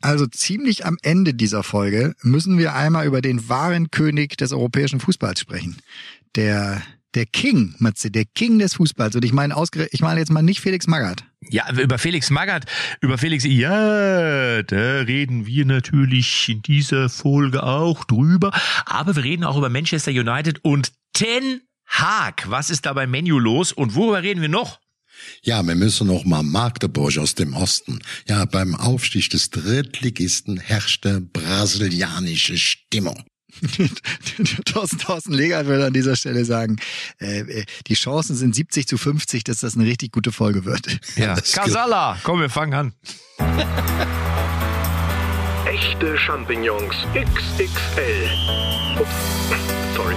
Also ziemlich am Ende dieser Folge müssen wir einmal über den wahren König des europäischen Fußballs sprechen. Der der King, Matze, der King des Fußballs. Und ich meine ich meine jetzt mal nicht Felix Magath. Ja, über Felix Magath, über Felix, ja, da reden wir natürlich in dieser Folge auch drüber. Aber wir reden auch über Manchester United und Ten Hag. Was ist da beim Menu los und worüber reden wir noch? Ja, wir müssen noch mal Magdeburg aus dem Osten. Ja, beim Aufstieg des Drittligisten herrschte brasilianische Stimmung. Thorsten, Thorsten Legert würde an dieser Stelle sagen, äh, äh die Chancen sind 70 zu 50, dass das eine richtig gute Folge wird. Ja, Casala, komm, wir fangen an. Echte Champignons XXL. Ups, sorry.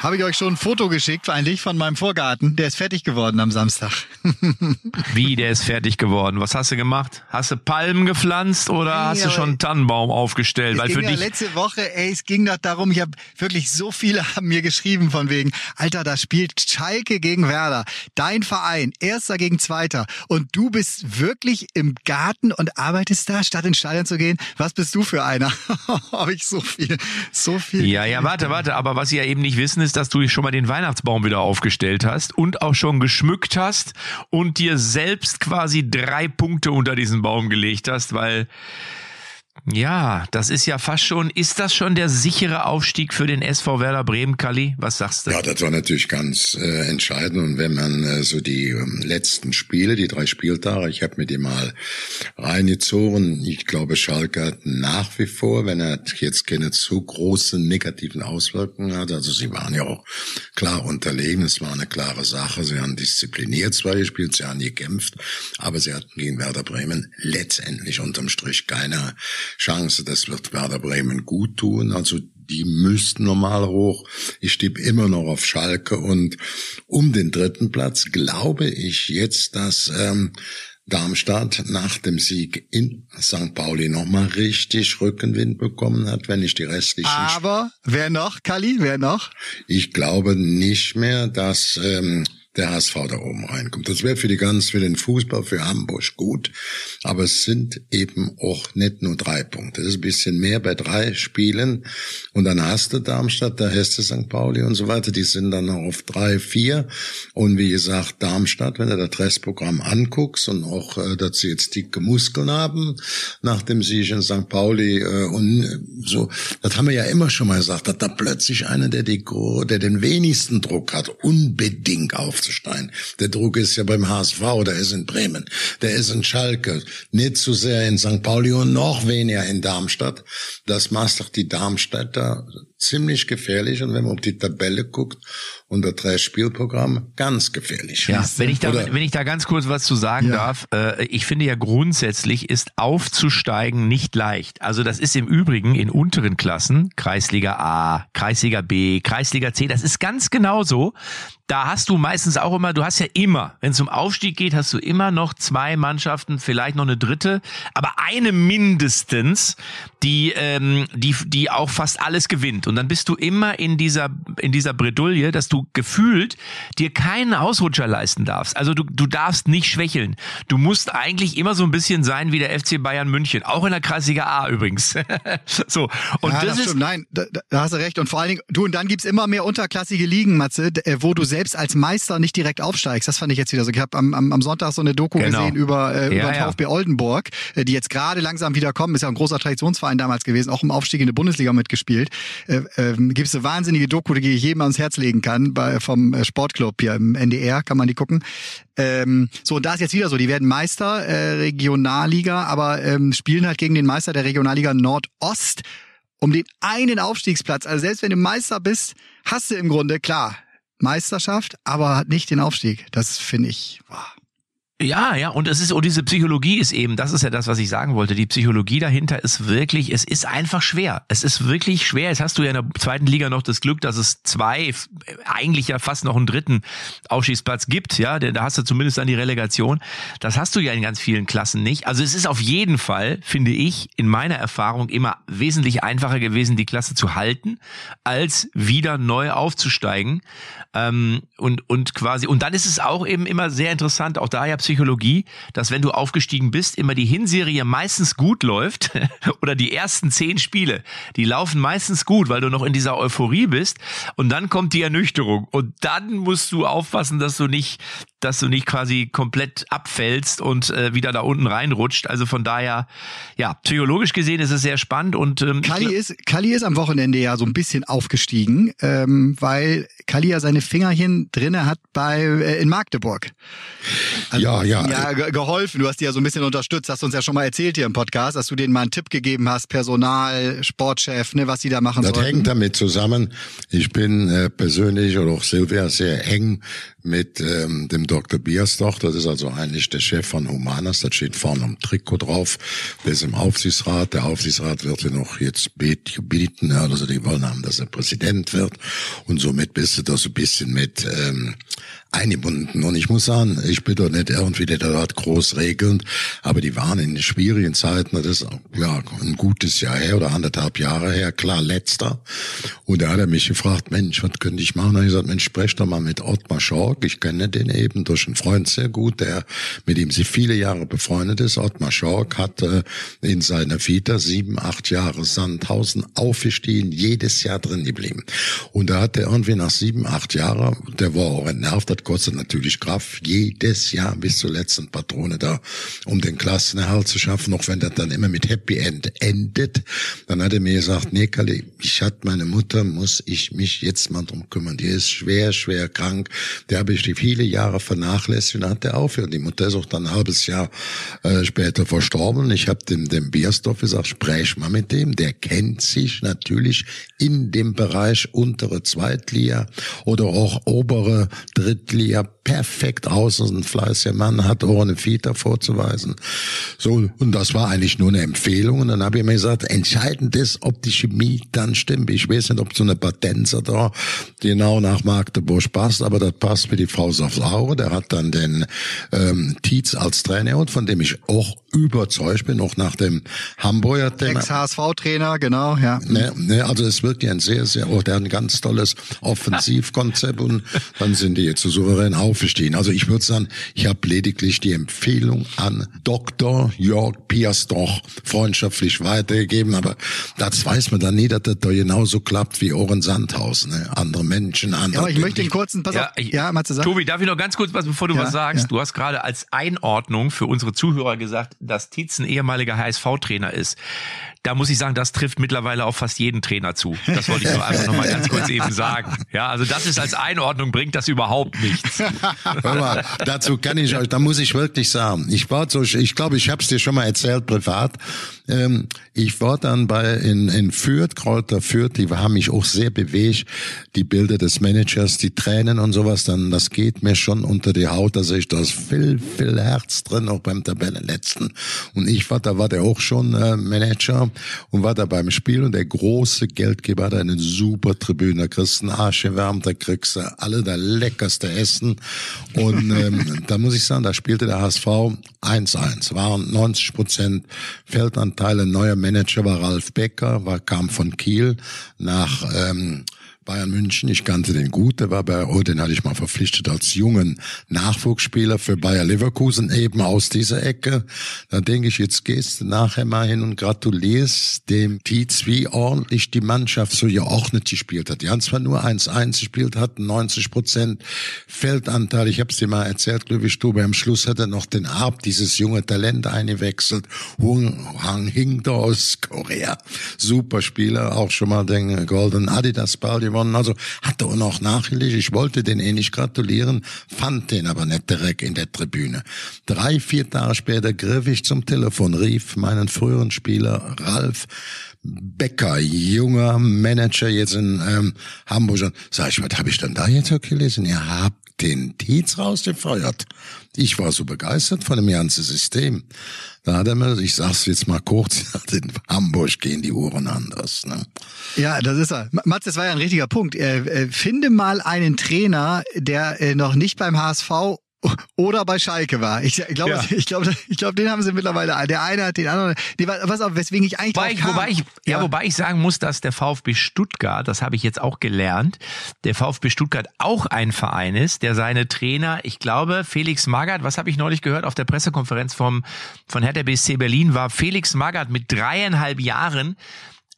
Habe ich euch schon ein Foto geschickt, eigentlich von meinem Vorgarten. Der ist fertig geworden am Samstag. Wie, der ist fertig geworden? Was hast du gemacht? Hast du Palmen gepflanzt oder nee, hast du schon einen Tannenbaum aufgestellt? Es Weil ging für dich letzte Woche, ey, es ging doch darum, ich habe wirklich so viele haben mir geschrieben von wegen, Alter, da spielt Schalke gegen Werder. Dein Verein, erster gegen zweiter. Und du bist wirklich im Garten und arbeitest da, statt ins Stadion zu gehen. Was bist du für einer? habe ich so viel, so viel. Ja, ja, warte, warte. Aber was Sie ja eben nicht wissen, ist, ist, dass du schon mal den Weihnachtsbaum wieder aufgestellt hast und auch schon geschmückt hast und dir selbst quasi drei Punkte unter diesen Baum gelegt hast, weil ja, das ist ja fast schon, ist das schon der sichere Aufstieg für den SV Werder Bremen, Kali? Was sagst du? Ja, das war natürlich ganz äh, entscheidend. Und wenn man äh, so die ähm, letzten Spiele, die drei Spieltage, ich habe mir die mal reingezogen. Ich glaube, Schalke hat nach wie vor, wenn er jetzt keine zu großen negativen Auswirkungen hat, also sie waren ja auch klar unterlegen, es war eine klare Sache. Sie haben diszipliniert zwar gespielt, sie haben gekämpft, aber sie hatten gegen Werder Bremen letztendlich unterm Strich keine Chance. Das wird Werder Bremen gut tun. Also die müssten normal hoch. Ich stimme immer noch auf Schalke und um den dritten Platz glaube ich jetzt, dass ähm, Darmstadt nach dem Sieg in St. Pauli nochmal richtig Rückenwind bekommen hat, wenn ich die restlichen. Aber wer noch, Kali? Wer noch? Ich glaube nicht mehr, dass ähm, der HSV da oben reinkommt. Das wäre für die ganz, für den Fußball, für Hamburg gut. Aber es sind eben auch nicht nur drei Punkte. Das ist ein bisschen mehr bei drei Spielen. Und dann hast du Darmstadt, da hast du St. Pauli und so weiter. Die sind dann noch auf drei, vier. Und wie gesagt, Darmstadt, wenn du das Restprogramm anguckst und auch, äh, dass sie jetzt dicke Muskeln haben, nach dem Sieg in St. Pauli, äh, und so, das haben wir ja immer schon mal gesagt, dass da plötzlich einer, der die, der den wenigsten Druck hat, unbedingt auf aufzusteigen. Der Druck ist ja beim HSV, der ist in Bremen, der ist in Schalke, nicht zu sehr in St. Pauli und noch weniger in Darmstadt. Das macht doch die Darmstädter ziemlich gefährlich und wenn man auf die Tabelle guckt und das Drei-Spielprogramm, ganz gefährlich. Ja, wenn ich da, wenn ich da ganz kurz was zu sagen ja. darf, äh, ich finde ja grundsätzlich ist aufzusteigen nicht leicht. Also das ist im Übrigen in unteren Klassen, Kreisliga A, Kreisliga B, Kreisliga C, das ist ganz genauso da hast du meistens auch immer, du hast ja immer, wenn es um Aufstieg geht, hast du immer noch zwei Mannschaften, vielleicht noch eine dritte, aber eine mindestens, die, ähm, die, die auch fast alles gewinnt. Und dann bist du immer in dieser, in dieser Bredouille, dass du gefühlt dir keinen Ausrutscher leisten darfst. Also du, du darfst nicht schwächeln. Du musst eigentlich immer so ein bisschen sein wie der FC Bayern München, auch in der Kreisliga A übrigens. so. Und ja, das, das ist, nein, da, da hast du recht. Und vor allen Dingen, du, und dann gibt's immer mehr unterklassige Ligen, Matze, äh, wo du selbst als Meister nicht direkt aufsteigst. Das fand ich jetzt wieder so. Ich habe am, am, am Sonntag so eine Doku genau. gesehen über, äh, ja, über ja. VfB Oldenburg, äh, die jetzt gerade langsam wieder kommen. Ist ja ein großer Traditionsverein damals gewesen, auch im Aufstieg in die Bundesliga mitgespielt. Äh, äh, Gibt es eine wahnsinnige Doku, die ich jedem ans Herz legen kann, bei, vom äh, Sportclub hier im NDR, kann man die gucken. Ähm, so, und da ist jetzt wieder so, die werden Meister, äh, Regionalliga, aber ähm, spielen halt gegen den Meister der Regionalliga Nordost um den einen Aufstiegsplatz. Also selbst wenn du Meister bist, hast du im Grunde, klar, Meisterschaft, aber nicht den Aufstieg. Das finde ich, wow. Ja, ja, und es ist, und diese Psychologie ist eben, das ist ja das, was ich sagen wollte. Die Psychologie dahinter ist wirklich, es ist einfach schwer. Es ist wirklich schwer. Jetzt hast du ja in der zweiten Liga noch das Glück, dass es zwei, eigentlich ja fast noch einen dritten Aufschießplatz gibt, ja. Da hast du zumindest dann die Relegation. Das hast du ja in ganz vielen Klassen nicht. Also es ist auf jeden Fall, finde ich, in meiner Erfahrung immer wesentlich einfacher gewesen, die Klasse zu halten, als wieder neu aufzusteigen. Ähm, und, und quasi, und dann ist es auch eben immer sehr interessant, auch da ja Psychologie, dass wenn du aufgestiegen bist, immer die Hinserie meistens gut läuft oder die ersten zehn Spiele, die laufen meistens gut, weil du noch in dieser Euphorie bist und dann kommt die Ernüchterung und dann musst du aufpassen, dass du nicht dass du nicht quasi komplett abfällst und äh, wieder da unten reinrutscht. Also von daher, ja, psychologisch gesehen ist es sehr spannend und ähm, Kali ist Kali ist am Wochenende ja so ein bisschen aufgestiegen, ähm, weil Kali ja seine Fingerchen drinne hat bei äh, in Magdeburg. Also, ja, ja. Ja, geholfen. Du hast die ja so ein bisschen unterstützt. Hast uns ja schon mal erzählt hier im Podcast, dass du denen mal einen Tipp gegeben hast, Personal, Sportchef, ne, was sie da machen sollen. Das hängt damit zusammen. Ich bin äh, persönlich oder auch Silvia sehr eng mit ähm, dem Dr. Biersdorf. Das ist also eigentlich der Chef von Humanas. Das steht vorne am Trikot drauf. Der ist im Aufsichtsrat. Der Aufsichtsrat wird ihn noch jetzt bieten. Also die wollen haben, dass er Präsident wird. Und somit bist du da so ein bisschen mit ähm, eingebunden. Und ich muss sagen, ich bin doch nicht irgendwie der dort groß regelnd, aber die waren in schwierigen Zeiten, das ist ja ein gutes Jahr her oder anderthalb Jahre her, klar, letzter. Und da hat er mich gefragt, Mensch, was könnte ich machen? Und ich gesagt, Mensch, sprech doch mal mit Ottmar Schork. Ich kenne den eben durch einen Freund sehr gut, der mit ihm sie viele Jahre befreundet ist. Ottmar Schork hat äh, in seiner Vita sieben, acht Jahre Sandhausen aufgestiegen, jedes Jahr drin geblieben. Und da hat er irgendwie nach sieben, acht Jahren, der war auch entnervt, hat kostet natürlich Kraft, jedes Jahr bis zur letzten Patrone da, um den Klassenerhalt zu schaffen, auch wenn das dann immer mit Happy End endet. Dann hat er mir gesagt, nee, Kalle, ich hatte meine Mutter, muss ich mich jetzt mal drum kümmern. Die ist schwer, schwer krank. Der habe ich die viele Jahre vernachlässigt und hat er aufgehört. Die Mutter ist auch dann ein halbes Jahr äh, später verstorben. Ich habe dem, dem Biersdorf gesagt, sprech mal mit dem. Der kennt sich natürlich in dem Bereich untere Zweitliga oder auch obere Drittliga Liga perfekt aus. Also ein fleißiger Mann hat auch eine Vita vorzuweisen. So, und das war eigentlich nur eine Empfehlung. Und dann habe ich mir gesagt, entscheidend ist, ob die Chemie dann stimmt. Ich weiß nicht, ob so eine Patenzer da genau nach Magdeburg passt, aber das passt wie die Faust aufs Auge. Der hat dann den ähm, Tietz als Trainer und von dem ich auch überzeugt bin, auch nach dem Hamburger Thema. Ex-HSV-Trainer, genau, ja. Ne, ne, also es wird ja ein sehr, sehr, oh, der hat ein ganz tolles Offensivkonzept und dann sind die jetzt so souverän aufgestiegen. Also ich würde sagen, ich habe lediglich die Empfehlung an Dr. Jörg Piersdoch freundschaftlich weitergegeben, aber das weiß man dann nie, dass das da genauso klappt wie Ohren Sandhaus. Ne? Andere Menschen, andere... Ja, aber ich möchte den kurzen... Pass ja, auf, ich, ja, sagen? Tobi, darf ich noch ganz kurz was, bevor du ja, was sagst? Ja. Du hast gerade als Einordnung für unsere Zuhörer gesagt, dass Tietz ein ehemaliger HSV-Trainer ist da muss ich sagen, das trifft mittlerweile auf fast jeden Trainer zu. Das wollte ich nur einfach noch mal ganz kurz eben sagen. Ja, also das ist als Einordnung bringt das überhaupt nichts. Hör mal, dazu kann ich euch, da muss ich wirklich sagen, ich war so, ich glaube, ich habe es dir schon mal erzählt privat. Ähm, ich war dann bei in, in Fürth, Kräuter Fürth, die haben mich auch sehr bewegt. Die Bilder des Managers, die Tränen und sowas, dann das geht mir schon unter die Haut, da sehe ich das viel, viel Herz drin, auch beim Tabellenletzten. Und ich war, da war der auch schon äh, Manager und war da beim Spiel und der große Geldgeber hat eine super Tribüne, da kriegst einen Arsch gewärmt, da kriegst du alle das leckerste Essen und ähm, da muss ich sagen, da spielte der HSV 1-1, waren 90 Prozent Feldanteile, neuer Manager war Ralf Becker, war, kam von Kiel nach ähm, Bayern München. Ich kannte den gut, der war bei, oh, den hatte ich mal verpflichtet als jungen Nachwuchsspieler für Bayer Leverkusen eben aus dieser Ecke. Da denke ich, jetzt gehst du nachher mal hin und gratulierst dem Tietz, wie ordentlich die Mannschaft so geordnet gespielt hat. Die haben zwar nur 1-1 gespielt, hatten 90 Prozent Feldanteil. Ich habe es dir mal erzählt, ich, du, am Schluss hat er noch den Arp, dieses junge Talent eingewechselt. Hung Hang Hing aus Korea. Super Spieler, auch schon mal den Golden Adidas Ball gewonnen. Also hat er noch nachgelegt. Ich wollte den eh nicht gratulieren, fand den aber nicht direkt in der Tribüne. Drei, vier Tage später griff ich zum Telefon, rief meinen früheren Spieler Ralf Becker, junger Manager jetzt in ähm, Hamburg. Sag ich, was habe ich denn da jetzt gelesen? Ihr habt den Tietz rausgefeuert. Ich war so begeistert von dem ganzen System. Da hat er mir, ich sag's jetzt mal kurz, in Hamburg gehen die Uhren anders. Ne? Ja, das ist er. Mats, das war ja ein richtiger Punkt. Äh, äh, finde mal einen Trainer, der äh, noch nicht beim HSV oder bei Schalke war. Ich glaube, ja. ich glaube, ich glaube, den haben sie mittlerweile. Der eine hat den anderen. Nee, was auch, weswegen ich eigentlich wobei, ich, wobei ich, ja. ja, wobei ich sagen muss, dass der VfB Stuttgart, das habe ich jetzt auch gelernt, der VfB Stuttgart auch ein Verein ist, der seine Trainer, ich glaube, Felix Magath, was habe ich neulich gehört auf der Pressekonferenz vom von Hertha BSC Berlin, war Felix Magath mit dreieinhalb Jahren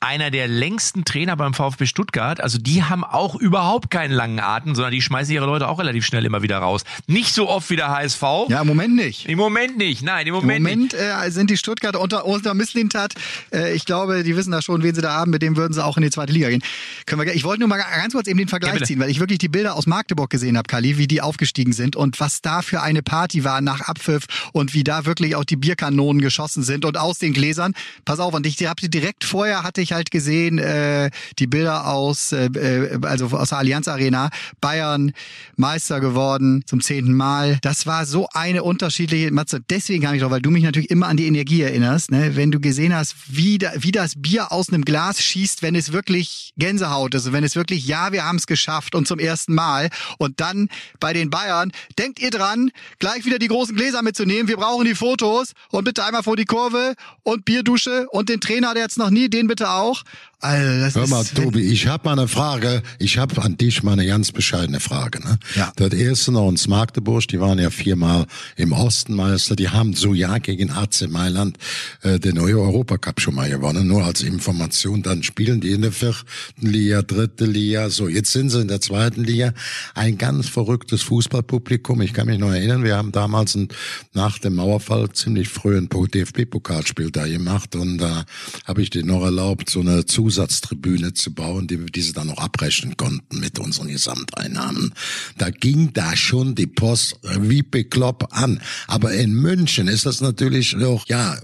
einer der längsten Trainer beim VfB Stuttgart. Also die haben auch überhaupt keinen langen Atem, sondern die schmeißen ihre Leute auch relativ schnell immer wieder raus. Nicht so oft wie der HSV. Ja, im Moment nicht. Im Moment nicht. Nein, im Moment, Im Moment äh, sind die Stuttgarter unter, unter Misslintat. Äh, ich glaube, die wissen da schon, wen sie da haben. Mit dem würden sie auch in die zweite Liga gehen. Können wir, ich wollte nur mal ganz kurz eben den Vergleich ja, ziehen, weil ich wirklich die Bilder aus Magdeburg gesehen habe, Kali, wie die aufgestiegen sind und was da für eine Party war nach Abpfiff und wie da wirklich auch die Bierkanonen geschossen sind und aus den Gläsern. Pass auf, und ich habe direkt vorher hatte ich halt gesehen, äh, die Bilder aus, äh, äh, also aus der Allianz Arena. Bayern Meister geworden zum zehnten Mal. Das war so eine unterschiedliche Matze. Deswegen kann ich doch, weil du mich natürlich immer an die Energie erinnerst, ne? wenn du gesehen hast, wie, da, wie das Bier aus einem Glas schießt, wenn es wirklich Gänsehaut ist, wenn es wirklich, ja, wir haben es geschafft und zum ersten Mal. Und dann bei den Bayern, denkt ihr dran, gleich wieder die großen Gläser mitzunehmen. Wir brauchen die Fotos und bitte einmal vor die Kurve und Bierdusche und den Trainer, der jetzt noch nie, den bitte auch auch. Also das Hör mal, ist, Tobi, ich habe mal eine Frage. Ich habe an dich mal eine ganz bescheidene Frage. Ne? Ja. Das erste noch uns Magdeburg, die waren ja viermal im Osten Meister. Die haben so ja gegen AC Mailand äh, den neue Europacup schon mal gewonnen. Nur als Information. Dann spielen die in der vierten Liga, dritte Liga. So, jetzt sind sie in der zweiten Liga. Ein ganz verrücktes Fußballpublikum. Ich kann mich noch erinnern, wir haben damals ein, nach dem Mauerfall ziemlich früh ein DFB-Pokalspiel da gemacht und da äh, habe ich dir noch erlaubt, so eine Zus Zusatztribüne zu bauen, die wir diese dann noch abrechnen konnten mit unseren Gesamteinnahmen. Da ging da schon die Post wie bekloppt an. Aber in München ist das natürlich auch, ja,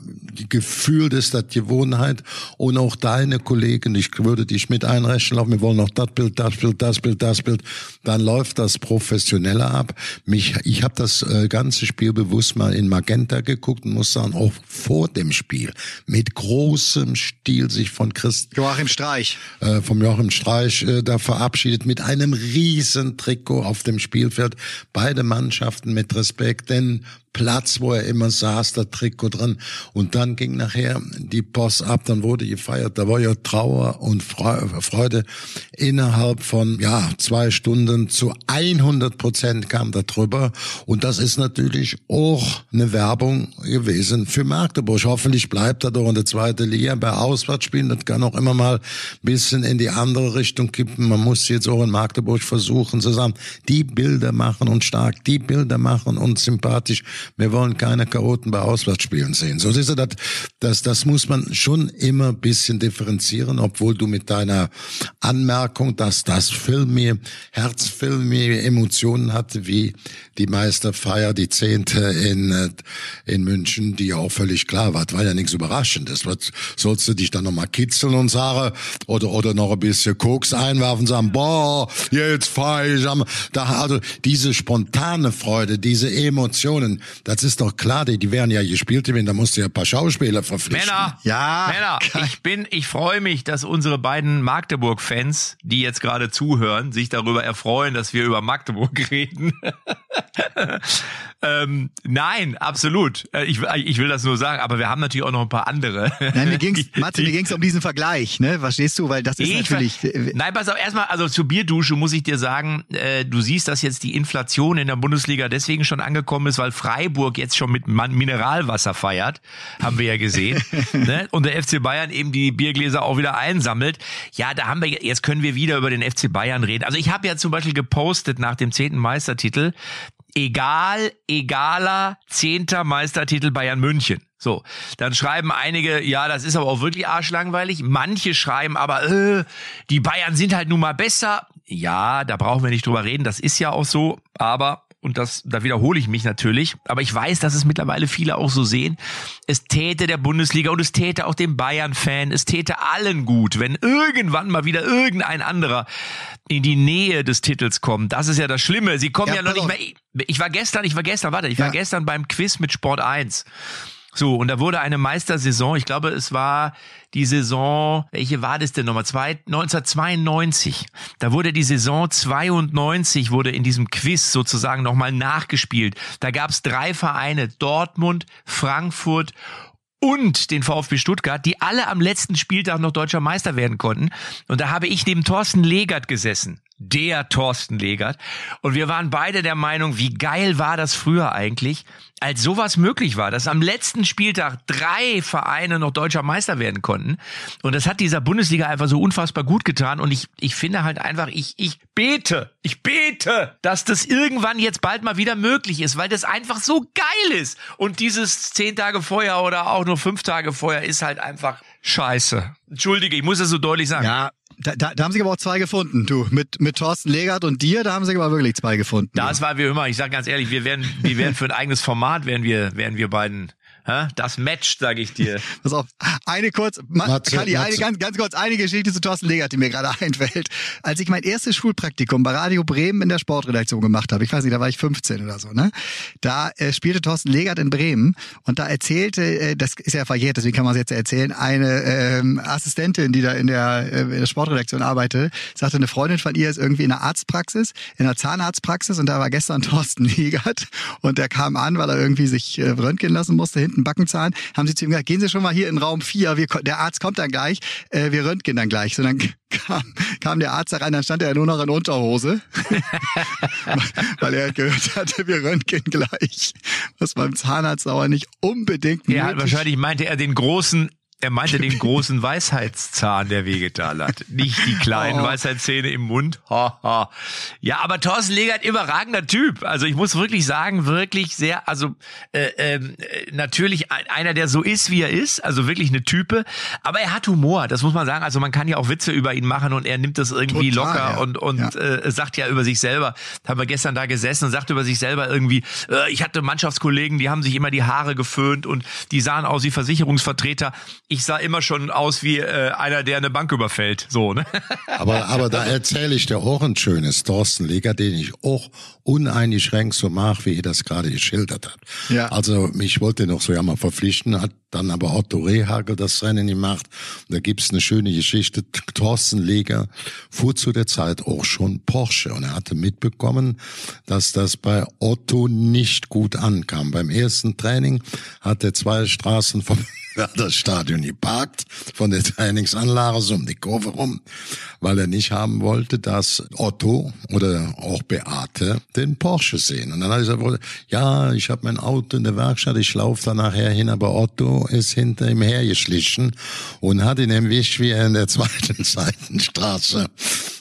Gefühl ist das Gewohnheit und auch deine Kollegen, ich würde dich mit einrechnen, wir wollen noch das Bild, das Bild, das Bild, das Bild, dann läuft das professioneller ab. Mich, ich habe das äh, ganze Spiel bewusst mal in Magenta geguckt und muss sagen, auch vor dem Spiel mit großem Stil sich von Christ Streich. Äh, vom Joachim Streich äh, da verabschiedet mit einem riesen Trikot auf dem Spielfeld. Beide Mannschaften mit Respekt, denn Platz, wo er immer saß, der Trikot drin. Und dann ging nachher die Post ab, dann wurde gefeiert. Da war ja Trauer und Freude. Innerhalb von, ja, zwei Stunden zu 100 Prozent kam da drüber. Und das ist natürlich auch eine Werbung gewesen für Magdeburg. Hoffentlich bleibt er doch in der zweiten Liga bei Auswärtsspielen. Das kann auch immer mal ein bisschen in die andere Richtung kippen. Man muss jetzt auch in Magdeburg versuchen zu sagen, die Bilder machen und stark, die Bilder machen und sympathisch wir wollen keine Chaoten bei Auswärtsspielen sehen. So ist das, das, das muss man schon immer bisschen differenzieren, obwohl du mit deiner Anmerkung, dass das Filme, Herzfilme, Emotionen hatte, wie die Meisterfeier, die zehnte in, in München, die auch völlig klar war. Das war ja nichts Überraschendes. Was, sollst du dich dann nochmal kitzeln und sagen, oder, oder noch ein bisschen Koks einwerfen sagen, boah, jetzt feier ich am, da, also diese spontane Freude, diese Emotionen, das ist doch klar, die, die werden ja gespielt wenn da musst du ja ein paar Schauspieler verpflichten. Männer, ja. Männer, ich bin, ich freue mich, dass unsere beiden Magdeburg-Fans, die jetzt gerade zuhören, sich darüber erfreuen, dass wir über Magdeburg reden. ähm, nein, absolut. Äh, ich, ich will das nur sagen, aber wir haben natürlich auch noch ein paar andere. Nein, mir ging's, Mathe, mir ging's um diesen Vergleich, ne? Verstehst du? Weil das ist ich natürlich. Äh, nein, pass auf, erstmal, also zur Bierdusche muss ich dir sagen, äh, du siehst, dass jetzt die Inflation in der Bundesliga deswegen schon angekommen ist, weil Freiburg jetzt schon mit Mineralwasser feiert, haben wir ja gesehen. ne? Und der FC Bayern eben die Biergläser auch wieder einsammelt. Ja, da haben wir, jetzt können wir wieder über den FC Bayern reden. Also ich habe ja zum Beispiel gepostet nach dem zehnten Meistertitel, egal, egaler zehnter Meistertitel Bayern München. So, dann schreiben einige, ja, das ist aber auch wirklich arschlangweilig. Manche schreiben aber, äh, die Bayern sind halt nun mal besser. Ja, da brauchen wir nicht drüber reden, das ist ja auch so. Aber und das, da wiederhole ich mich natürlich, aber ich weiß, dass es mittlerweile viele auch so sehen, es täte der Bundesliga und es täte auch dem Bayern-Fan, es täte allen gut, wenn irgendwann mal wieder irgendein anderer in die Nähe des Titels kommt. Das ist ja das Schlimme. Sie kommen ja, ja noch nicht mehr. Ich war gestern, ich war gestern, warte, ich war ja. gestern beim Quiz mit Sport 1. So, und da wurde eine Meistersaison, ich glaube, es war die Saison, welche war das denn nochmal? 1992. Da wurde die Saison 92, wurde in diesem Quiz sozusagen nochmal nachgespielt. Da gab es drei Vereine, Dortmund, Frankfurt und den VfB Stuttgart, die alle am letzten Spieltag noch deutscher Meister werden konnten. Und da habe ich neben Thorsten Legert gesessen der Thorsten Legert. Und wir waren beide der Meinung, wie geil war das früher eigentlich, als sowas möglich war, dass am letzten Spieltag drei Vereine noch deutscher Meister werden konnten. Und das hat dieser Bundesliga einfach so unfassbar gut getan. Und ich, ich finde halt einfach, ich, ich bete, ich bete, dass das irgendwann jetzt bald mal wieder möglich ist, weil das einfach so geil ist. Und dieses zehn Tage vorher oder auch nur fünf Tage vorher ist halt einfach scheiße. Entschuldige, ich muss es so deutlich sagen. Ja, da, da, da haben sich aber auch zwei gefunden, du. Mit, mit Thorsten Legert und dir, da haben sich aber wirklich zwei gefunden. Das ja. war wie immer, ich sag ganz ehrlich, wir werden, wir werden für ein eigenes Format, werden wir, werden wir beiden das matcht, sage ich dir. Pass auf, eine kurz, Matze, Kalli, eine ganz, ganz kurz, eine Geschichte zu Thorsten Legert, die mir gerade einfällt. Als ich mein erstes Schulpraktikum bei Radio Bremen in der Sportredaktion gemacht habe, ich weiß nicht, da war ich 15 oder so, ne? Da äh, spielte Thorsten Legert in Bremen und da erzählte, äh, das ist ja verjährt, deswegen kann man es jetzt erzählen, eine ähm, Assistentin, die da in der, äh, in der Sportredaktion arbeitet, sagte, eine Freundin von ihr ist irgendwie in der Arztpraxis, in der Zahnarztpraxis und da war gestern Thorsten Legert und der kam an, weil er irgendwie sich äh, röntgen lassen musste, hinten Backenzahn, haben sie zu ihm gesagt, gehen Sie schon mal hier in Raum 4, wir, der Arzt kommt dann gleich, äh, wir röntgen dann gleich. So dann kam, kam der Arzt da rein, dann stand er nur noch in Unterhose, weil er gehört hatte, wir röntgen gleich. Was beim Zahnarzt aber nicht unbedingt Ja, wahrscheinlich meinte er den großen er meinte den großen Weisheitszahn, der wehgetan hat. Nicht die kleinen oh. Weisheitszähne im Mund. Ha, ha. Ja, aber Thorsten Legert, überragender Typ. Also ich muss wirklich sagen, wirklich sehr, also äh, äh, natürlich einer, der so ist, wie er ist. Also wirklich eine Type. Aber er hat Humor, das muss man sagen. Also man kann ja auch Witze über ihn machen und er nimmt das irgendwie Total, locker ja. und, und ja. äh, sagt ja über sich selber. Haben wir gestern da gesessen und sagt über sich selber irgendwie, äh, ich hatte Mannschaftskollegen, die haben sich immer die Haare geföhnt und die sahen aus wie Versicherungsvertreter ich sah immer schon aus wie äh, einer, der eine Bank überfällt. So, ne? Aber, aber da erzähle ich dir auch ein schönes Thorsten Leger, den ich auch uneingeschränkt so mag, wie ihr das gerade geschildert habt. Ja. Also mich wollte noch so ja mal verpflichten, hat dann aber Otto Rehagel das Rennen gemacht. Und da gibt's eine schöne Geschichte. Thorsten Leger fuhr zu der Zeit auch schon Porsche und er hatte mitbekommen, dass das bei Otto nicht gut ankam. Beim ersten Training hat er zwei Straßen vom das Stadion geparkt von der Trainingsanlage um die Kurve rum, weil er nicht haben wollte, dass Otto oder auch Beate den Porsche sehen. Und dann hat er gesagt, ja, ich habe mein Auto in der Werkstatt, ich laufe da nachher hin, aber Otto ist hinter ihm hergeschlichen und hat ihn im Wisch, wie er in der zweiten Seitenstraße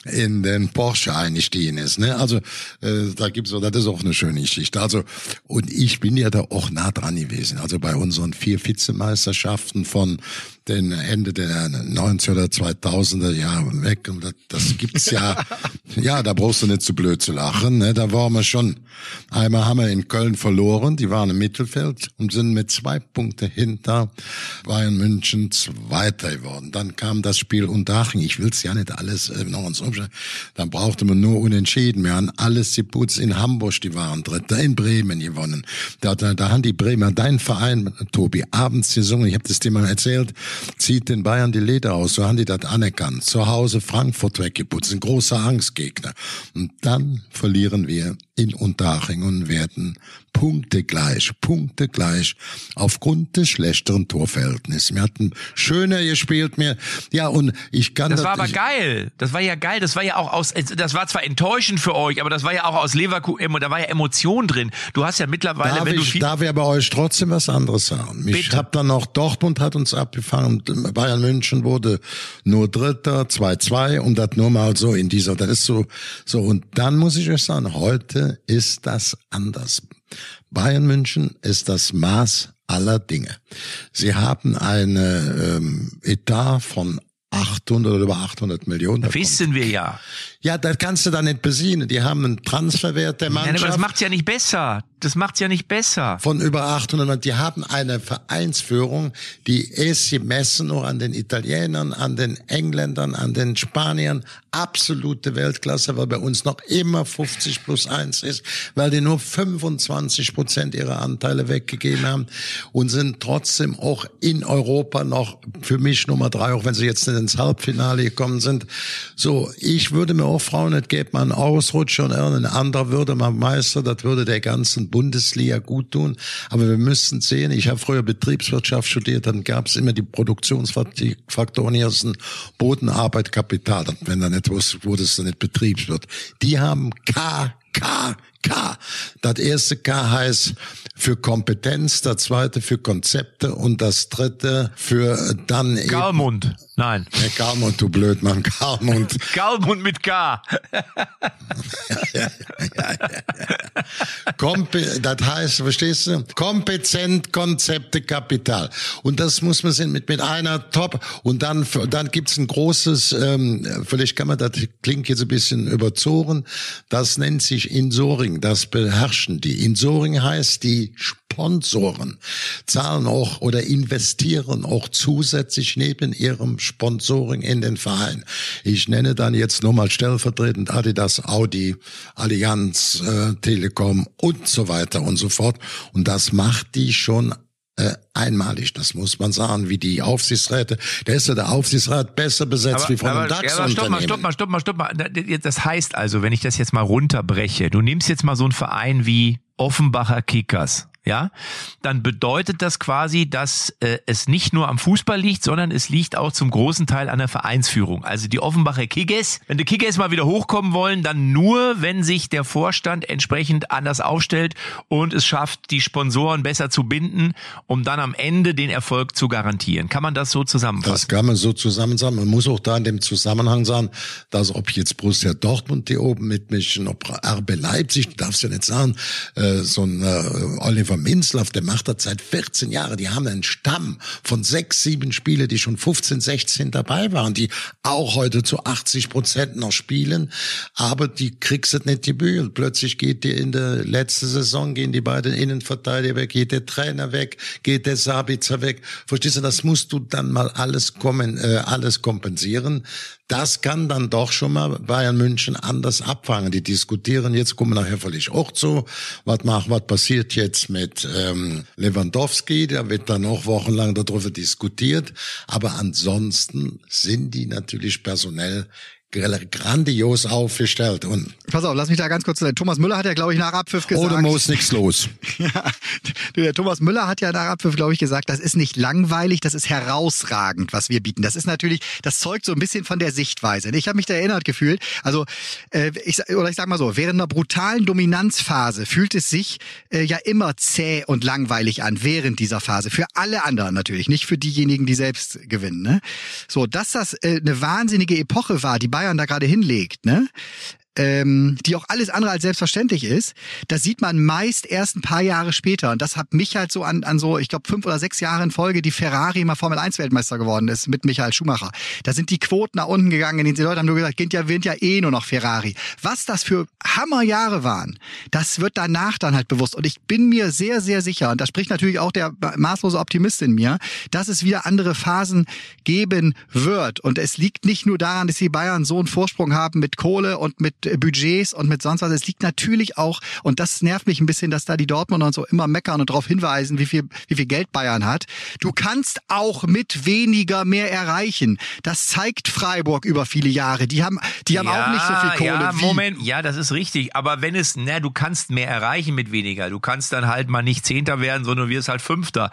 in den Porsche eingestiegen ist. Ne? Also äh, da gibt's so, das ist auch eine schöne Geschichte. Also und ich bin ja da auch nah dran gewesen. Also bei unseren vier Vizemeisterschaften von den Ende der 90er oder 2000er Jahre weg. Und das, das gibt's ja. ja, da brauchst du nicht zu blöd zu lachen. Ne? Da waren wir schon. Einmal haben wir in Köln verloren. Die waren im Mittelfeld und sind mit zwei Punkte hinter Bayern München Zweiter geworden. Dann kam das Spiel Unterhaching. Ich will's ja nicht alles äh, noch uns umstellen. Dann brauchte man nur unentschieden. Wir haben alles die Putz in Hamburg, die waren Dritter, in Bremen gewonnen. Da, da, da haben die Bremer, dein Verein, Tobi, abends gesungen. Ich habe das dir mal erzählt zieht den Bayern die Leder aus, so haben die das anerkannt. Zu Hause Frankfurt weggeputzt, ein großer Angstgegner. Und dann verlieren wir in Unterhaching und werden Punkte gleich, Punkte gleich, aufgrund des schlechteren Torverhältnisses. Wir hatten schöner gespielt, mir, ja, und ich kann das. Das war aber geil. Das war ja geil. Das war ja auch aus, das war zwar enttäuschend für euch, aber das war ja auch aus Leverkusen, da war ja Emotion drin. Du hast ja mittlerweile, darf wenn ich, du Darf ich bei euch trotzdem was anderes sagen? Ich habe dann noch, Dortmund hat uns abgefangen, Bayern München wurde nur Dritter, 2-2 und das nur mal so in dieser, das ist so, so, und dann muss ich euch sagen, heute ist das anders. Bayern München ist das Maß aller Dinge. Sie haben eine ähm, Etat von 800 oder über 800 Millionen. Da Wissen wir ja. Ja, das kannst du da nicht besiegen. Die haben einen Transferwert der Mannschaft. Ja, aber das macht's ja nicht besser. Das macht's ja nicht besser. Von über 800. Die haben eine Vereinsführung, die ist gemessen nur an den Italienern, an den Engländern, an den Spaniern. Absolute Weltklasse, weil bei uns noch immer 50 plus 1 ist, weil die nur 25 Prozent ihrer Anteile weggegeben haben und sind trotzdem auch in Europa noch für mich Nummer drei, auch wenn sie jetzt nicht ins Halbfinale gekommen sind. So, ich würde mir auch Frauen nicht geben, man Ausrutscher und irgendein anderer würde mal Meister, das würde der ganzen Bundesliga gut tun. Aber wir müssen sehen, ich habe früher Betriebswirtschaft studiert, dann gab es immer die Produktionsfaktoren, hier ist ein Bodenarbeit, Kapital. Wenn da nicht was, wo das dann nicht Betriebswirt. Die haben K, K, K. Das erste K heißt für Kompetenz, das zweite für Konzepte und das dritte für dann eben. Garmund. Nein. Ja, Garmund, du Blödmann, Garmund. Garmund mit K. ja, ja, ja, Kompe das heißt, verstehst du? Kompetent, Konzepte, Kapital. Und das muss man sehen mit, mit einer Top. Und dann, dann gibt's ein großes, ähm, vielleicht kann man, das klingt jetzt ein bisschen überzogen, das nennt sich Insoring, das beherrschen die. Insoring heißt, die Sponsoren zahlen auch oder investieren auch zusätzlich neben ihrem Sponsoring in den Verein. Ich nenne dann jetzt nur mal stellvertretend Adidas, Audi, Allianz, äh, Telekom und so weiter und so fort. Und das macht die schon äh, einmalig, das muss man sagen, wie die Aufsichtsräte. Da ist ja der Aufsichtsrat besser besetzt aber, wie von einem DAX. Aber stopp mal, stopp mal, stopp mal, stopp mal. Das heißt also, wenn ich das jetzt mal runterbreche, du nimmst jetzt mal so einen Verein wie Offenbacher Kickers ja, dann bedeutet das quasi, dass äh, es nicht nur am Fußball liegt, sondern es liegt auch zum großen Teil an der Vereinsführung. Also die Offenbacher Kickers, wenn die Kickers mal wieder hochkommen wollen, dann nur, wenn sich der Vorstand entsprechend anders aufstellt und es schafft, die Sponsoren besser zu binden, um dann am Ende den Erfolg zu garantieren. Kann man das so zusammenfassen? Das kann man so zusammenfassen. Man muss auch da in dem Zusammenhang sagen, dass ob jetzt Borussia Dortmund die oben mitmischen, ob RB Leipzig, darfst ja nicht sagen, äh, so ein äh, Oliver Minzlaff, der macht das seit 14 Jahren. Die haben einen Stamm von sechs, sieben Spiele, die schon 15, 16 dabei waren, die auch heute zu 80 Prozent noch spielen. Aber die kriegst du nicht gebügelt. Plötzlich geht dir in der letzten Saison, gehen die beiden Innenverteidiger weg, geht der Trainer weg, geht der Sabitzer weg. Verstehst du, das musst du dann mal alles kommen, äh, alles kompensieren. Das kann dann doch schon mal Bayern München anders abfangen. Die diskutieren jetzt, kommen nachher völlig auch zu, was macht, was passiert jetzt mit ähm, Lewandowski, da wird dann auch wochenlang darüber diskutiert. Aber ansonsten sind die natürlich personell grandios aufgestellt. Und Pass auf, lass mich da ganz kurz sagen. Thomas Müller hat ja, glaube ich, nach Abpfiff gesagt. Ohne Moos nichts los. ja, der Thomas Müller hat ja nach Abpfiff, glaube ich, gesagt, das ist nicht langweilig, das ist herausragend, was wir bieten. Das ist natürlich, das zeugt so ein bisschen von der Sichtweise. Ich habe mich da erinnert gefühlt. Also, äh, ich, oder ich sag mal so, während einer brutalen Dominanzphase fühlt es sich äh, ja immer zäh und langweilig an, während dieser Phase. Für alle anderen natürlich, nicht für diejenigen, die selbst gewinnen. Ne? So, dass das äh, eine wahnsinnige Epoche war, die Bayern da gerade hinlegt, ne? Ähm, die auch alles andere als selbstverständlich ist, das sieht man meist erst ein paar Jahre später. Und das hat mich halt so an, an so, ich glaube, fünf oder sechs Jahre in Folge, die Ferrari mal Formel 1 Weltmeister geworden ist mit Michael Schumacher. Da sind die Quoten nach unten gegangen, die Leute haben nur gesagt, Kind ja, winnt ja eh nur noch Ferrari. Was das für Hammerjahre waren, das wird danach dann halt bewusst. Und ich bin mir sehr, sehr sicher, und da spricht natürlich auch der maßlose Optimist in mir, dass es wieder andere Phasen geben wird. Und es liegt nicht nur daran, dass die Bayern so einen Vorsprung haben mit Kohle und mit Budgets und mit sonst was. Es liegt natürlich auch, und das nervt mich ein bisschen, dass da die Dortmunder und so immer meckern und darauf hinweisen, wie viel, wie viel Geld Bayern hat. Du kannst auch mit weniger mehr erreichen. Das zeigt Freiburg über viele Jahre. Die haben, die haben ja, auch nicht so viel Kohle. Ja, Moment, ja, das ist richtig. Aber wenn es, na, du kannst mehr erreichen mit weniger. Du kannst dann halt mal nicht Zehnter werden, sondern wirst halt Fünfter.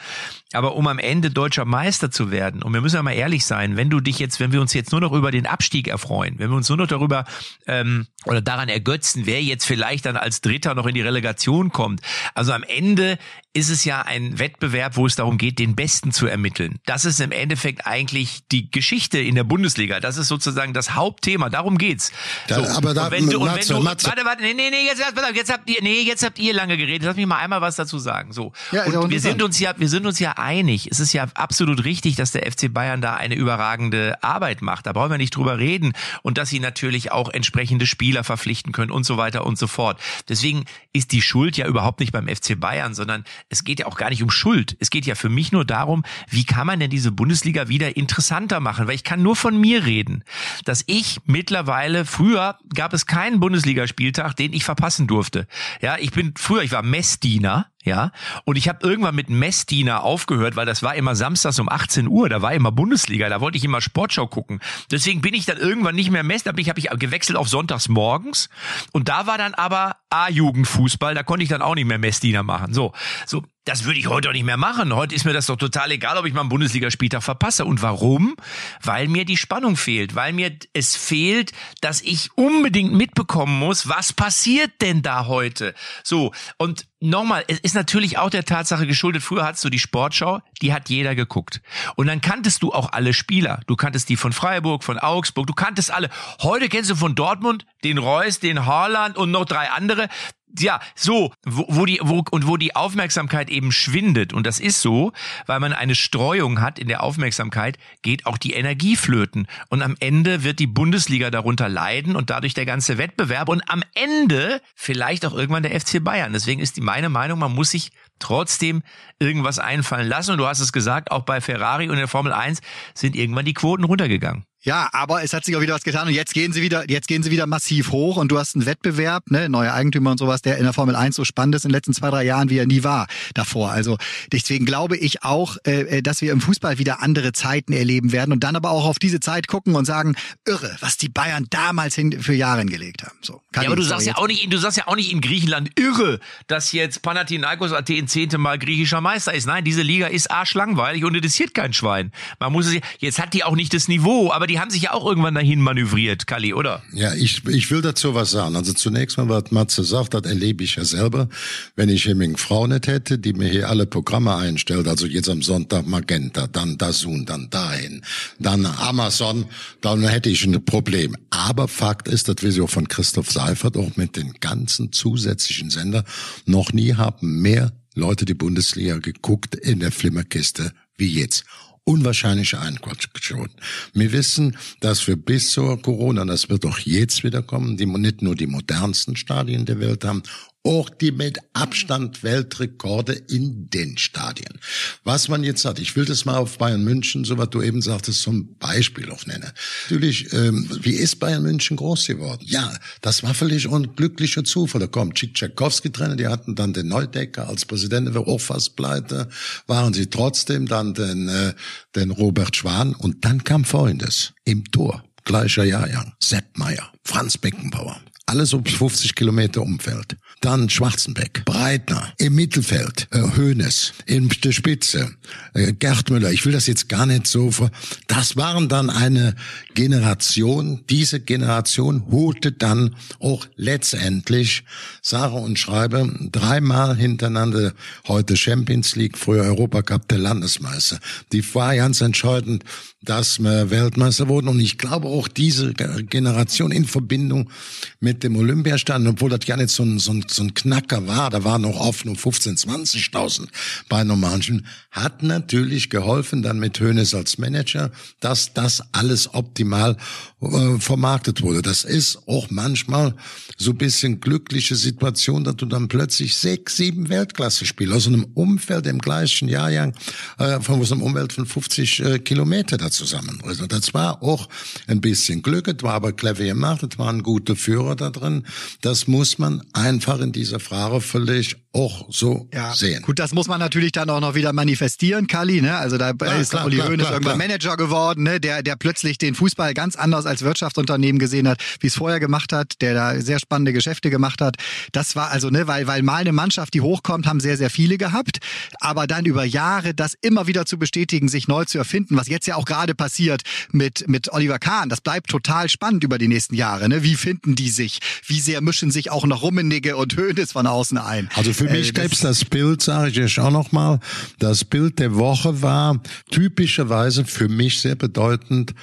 Aber um am Ende deutscher Meister zu werden, und wir müssen ja mal ehrlich sein, wenn du dich jetzt, wenn wir uns jetzt nur noch über den Abstieg erfreuen, wenn wir uns nur noch darüber ähm, oder daran ergötzen, wer jetzt vielleicht dann als Dritter noch in die Relegation kommt. Also am Ende ist es ja ein Wettbewerb, wo es darum geht, den Besten zu ermitteln. Das ist im Endeffekt eigentlich die Geschichte in der Bundesliga. Das ist sozusagen das Hauptthema. Darum geht's. Da, so, aber da, wenn du, und Matze, wenn du, Matze. warte, warte, nee, nee, nee, jetzt, jetzt habt ihr, nee, jetzt habt ihr lange geredet. Lass mich mal einmal was dazu sagen. So. Ja, und wir sind uns ja, wir sind uns ja einig. Es ist ja absolut richtig, dass der FC Bayern da eine überragende Arbeit macht. Da brauchen wir nicht drüber reden. Und dass sie natürlich auch entsprechende Spieler verpflichten können und so weiter und so fort. Deswegen ist die Schuld ja überhaupt nicht beim FC Bayern, sondern es geht ja auch gar nicht um Schuld. Es geht ja für mich nur darum, wie kann man denn diese Bundesliga wieder interessanter machen? Weil ich kann nur von mir reden, dass ich mittlerweile, früher gab es keinen Bundesligaspieltag, den ich verpassen durfte. Ja, ich bin früher, ich war Messdiener ja. Und ich habe irgendwann mit Messdiener aufgehört, weil das war immer samstags um 18 Uhr, da war immer Bundesliga, da wollte ich immer Sportschau gucken. Deswegen bin ich dann irgendwann nicht mehr Mess, habe ich, hab ich gewechselt auf sonntags morgens und da war dann aber A-Jugendfußball, da konnte ich dann auch nicht mehr Messdiener machen. So, so das würde ich heute auch nicht mehr machen. Heute ist mir das doch total egal, ob ich mal einen Bundesligaspieltag verpasse. Und warum? Weil mir die Spannung fehlt. Weil mir es fehlt, dass ich unbedingt mitbekommen muss, was passiert denn da heute? So. Und nochmal, es ist natürlich auch der Tatsache geschuldet. Früher hattest du die Sportschau, die hat jeder geguckt. Und dann kanntest du auch alle Spieler. Du kanntest die von Freiburg, von Augsburg, du kanntest alle. Heute kennst du von Dortmund den Reus, den Haaland und noch drei andere ja, so, wo, wo die, wo, und wo die Aufmerksamkeit eben schwindet, und das ist so, weil man eine Streuung hat in der Aufmerksamkeit, geht auch die Energie flöten. Und am Ende wird die Bundesliga darunter leiden und dadurch der ganze Wettbewerb und am Ende vielleicht auch irgendwann der FC Bayern. Deswegen ist die meine Meinung, man muss sich trotzdem irgendwas einfallen lassen. Und du hast es gesagt, auch bei Ferrari und der Formel 1 sind irgendwann die Quoten runtergegangen. Ja, aber es hat sich auch wieder was getan und jetzt gehen sie wieder, jetzt gehen sie wieder massiv hoch und du hast einen Wettbewerb, ne, neue Eigentümer und sowas, der in der Formel 1 so spannend ist in den letzten zwei, drei Jahren, wie er nie war davor. Also deswegen glaube ich auch, äh, dass wir im Fußball wieder andere Zeiten erleben werden und dann aber auch auf diese Zeit gucken und sagen, irre, was die Bayern damals hin für Jahre hingelegt haben. So. ja, aber du sagst ja auch nicht, du sagst ja auch nicht in Griechenland irre, dass jetzt Panathinaikos Athen zehnte Mal griechischer Meister ist. Nein, diese Liga ist arschlangweilig und interessiert kein Schwein. Man muss es, jetzt hat die auch nicht das Niveau, aber die die haben sich ja auch irgendwann dahin manövriert, Kali, oder? Ja, ich, ich will dazu was sagen. Also zunächst mal, was Matze sagt, das erlebe ich ja selber. Wenn ich hier eine Frau nicht hätte, die mir hier alle Programme einstellt, also jetzt am Sonntag Magenta, dann Dazun, dann dahin, dann Amazon, dann hätte ich ein Problem. Aber Fakt ist, dass wir von Christoph Seifert auch mit den ganzen zusätzlichen Sender noch nie haben mehr Leute die Bundesliga geguckt in der Flimmerkiste wie jetzt unwahrscheinliche Einquartierungen. Wir wissen, dass wir bis zur Corona, das wird auch jetzt wieder kommen, die nicht nur die modernsten Stadien der Welt haben auch die mit Abstand Weltrekorde in den Stadien. Was man jetzt hat, ich will das mal auf Bayern München, so was du eben sagtest, zum Beispiel aufnennen. Natürlich, ähm, wie ist Bayern München groß geworden? Ja, das war völlig unglücklicher Zufall. Da kommt Tschikowski drin, die hatten dann den Neudecker als Präsident, der auch fast pleite, waren sie trotzdem dann den, äh, den Robert Schwan und dann kam Folgendes im Tor gleicher Jahrgang. Sepp Meier, Franz Beckenbauer, alles um 50 Kilometer Umfeld. Dann Schwarzenbeck, Breitner, im Mittelfeld, äh, Hoeneß, in der Spitze, äh, Gerd Müller. Ich will das jetzt gar nicht so vor. Das waren dann eine Generation. Diese Generation holte dann auch letztendlich, sage und schreibe, dreimal hintereinander heute Champions League, früher Europacup der Landesmeister. Die war ganz entscheidend, dass wir Weltmeister wurden. Und ich glaube auch diese Generation in Verbindung mit dem Olympiastand, obwohl das ja nicht so ein, so ein, so ein Knacker war, da waren noch oft nur 15, 20.000 bei normalen, hat natürlich geholfen, dann mit Hönes als Manager, dass das alles optimal äh, vermarktet wurde. Das ist auch manchmal so bisschen glückliche Situation, dass du dann plötzlich sechs, sieben Weltklasse-Spieler aus einem Umfeld im gleichen Jahrgang, äh, von so einem Umfeld von 50 äh, Kilometer da zusammen. Also das war auch ein bisschen Glück, es war aber clever gemacht, es waren gute Führer da drin. Das muss man einfach in dieser Frage völlig auch so ja, sehen. Gut, das muss man natürlich dann auch noch wieder manifestieren, Kali. Ne? Also da ja, ist klar, Uli Hoeneß irgendwann Manager geworden, ne? der, der plötzlich den Fußball ganz anders als Wirtschaftsunternehmen gesehen hat, wie es vorher gemacht hat, der da sehr spannende Geschäfte gemacht hat. Das war also, ne, weil, weil mal eine Mannschaft, die hochkommt, haben sehr, sehr viele gehabt. Aber dann über Jahre das immer wieder zu bestätigen, sich neu zu erfinden, was jetzt ja auch gerade passiert mit, mit Oliver Kahn, das bleibt total spannend über die nächsten Jahre. Ne? Wie finden die sich? wie sehr mischen sich auch noch Rummenigge und Hönes von außen ein. Also für mich äh, gäbe das Bild, sage ich jetzt auch nochmal, das Bild der Woche war typischerweise für mich sehr bedeutend